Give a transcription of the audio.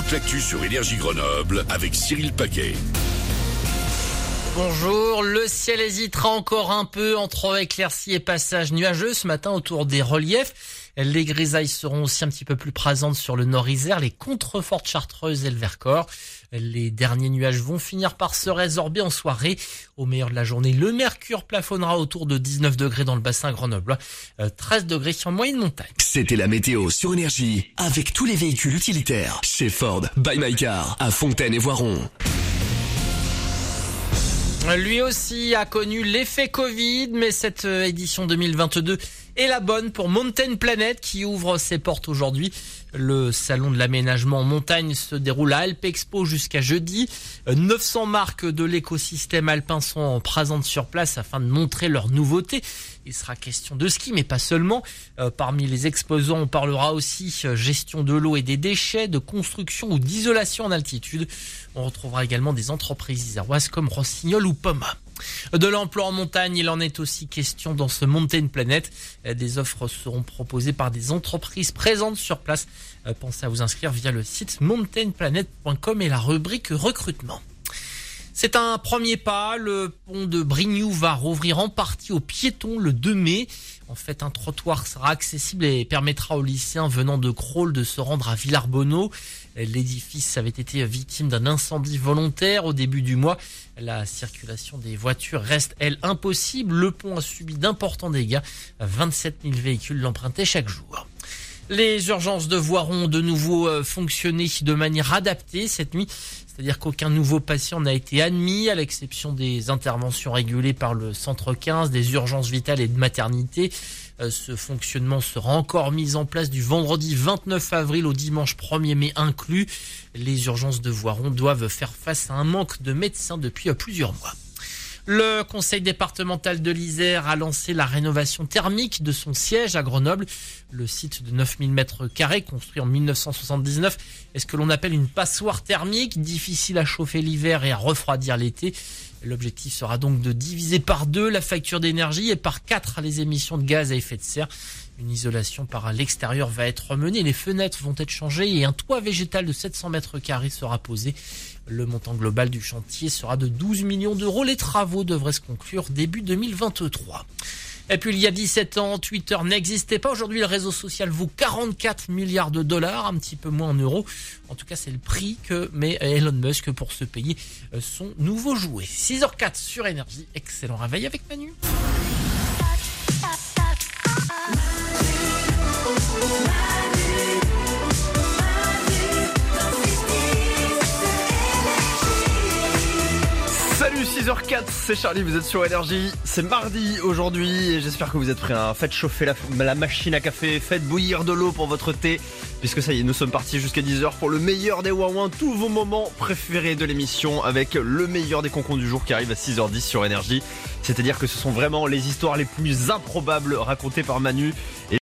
toute l'actu sur Énergie Grenoble avec Cyril Paquet. Bonjour, le ciel hésitera encore un peu entre éclaircies et passages nuageux ce matin autour des reliefs. Les grisailles seront aussi un petit peu plus présentes sur le nord-isère, les contrefortes chartreuses et le Vercors. Les derniers nuages vont finir par se résorber en soirée. Au meilleur de la journée, le mercure plafonnera autour de 19 degrés dans le bassin Grenoble, 13 euh, degrés sur moyenne montagne. C'était la météo sur Énergie avec tous les véhicules utilitaires chez Ford, by My Car, à Fontaine et Voiron. Lui aussi a connu l'effet Covid, mais cette euh, édition 2022 est la bonne pour Mountain Planet qui ouvre ses portes aujourd'hui. Le salon de l'aménagement en montagne se déroule à Alpe Expo jusqu'à jeudi. 900 marques de l'écosystème alpin sont présentes sur place afin de montrer leurs nouveautés. Il sera question de ski, mais pas seulement. Euh, parmi les exposants, on parlera aussi euh, gestion de l'eau et des déchets, de construction ou d'isolation en altitude. On retrouvera également des entreprises iséroises comme Rossignol ou Poma. De l'emploi en montagne, il en est aussi question dans ce Mountain Planet. Euh, des offres seront proposées par des entreprises présentes sur place. Euh, pensez à vous inscrire via le site mountainplanet.com et la rubrique recrutement. C'est un premier pas. Le pont de Brignoux va rouvrir en partie aux piétons le 2 mai. En fait, un trottoir sera accessible et permettra aux lycéens venant de Crolles de se rendre à Villarbonneau. L'édifice avait été victime d'un incendie volontaire au début du mois. La circulation des voitures reste, elle, impossible. Le pont a subi d'importants dégâts. 27 000 véhicules l'empruntaient chaque jour. Les urgences de Voiron ont de nouveau euh, fonctionné de manière adaptée cette nuit. C'est-à-dire qu'aucun nouveau patient n'a été admis, à l'exception des interventions régulées par le centre 15, des urgences vitales et de maternité. Euh, ce fonctionnement sera encore mis en place du vendredi 29 avril au dimanche 1er mai inclus. Les urgences de Voiron doivent faire face à un manque de médecins depuis euh, plusieurs mois. Le conseil départemental de l'Isère a lancé la rénovation thermique de son siège à Grenoble. Le site de 9000 mètres carrés, construit en 1979, est ce que l'on appelle une passoire thermique, difficile à chauffer l'hiver et à refroidir l'été. L'objectif sera donc de diviser par deux la facture d'énergie et par quatre les émissions de gaz à effet de serre. Une isolation par l'extérieur va être menée, les fenêtres vont être changées et un toit végétal de 700 mètres carrés sera posé. Le montant global du chantier sera de 12 millions d'euros. Les travaux devraient se conclure début 2023. Et puis il y a 17 ans, Twitter n'existait pas. Aujourd'hui, le réseau social vaut 44 milliards de dollars, un petit peu moins en euros. En tout cas, c'est le prix que met Elon Musk pour se payer son nouveau jouet. 6h04 sur énergie. Excellent réveil avec Manu. 6h04, c'est Charlie, vous êtes sur Énergie. C'est mardi aujourd'hui et j'espère que vous êtes prêts. Hein. Faites chauffer la, machine à café, faites bouillir de l'eau pour votre thé. Puisque ça y est, nous sommes partis jusqu'à 10h pour le meilleur des Wawin, tous vos moments préférés de l'émission avec le meilleur des concons du jour qui arrive à 6h10 sur Énergie. C'est-à-dire que ce sont vraiment les histoires les plus improbables racontées par Manu.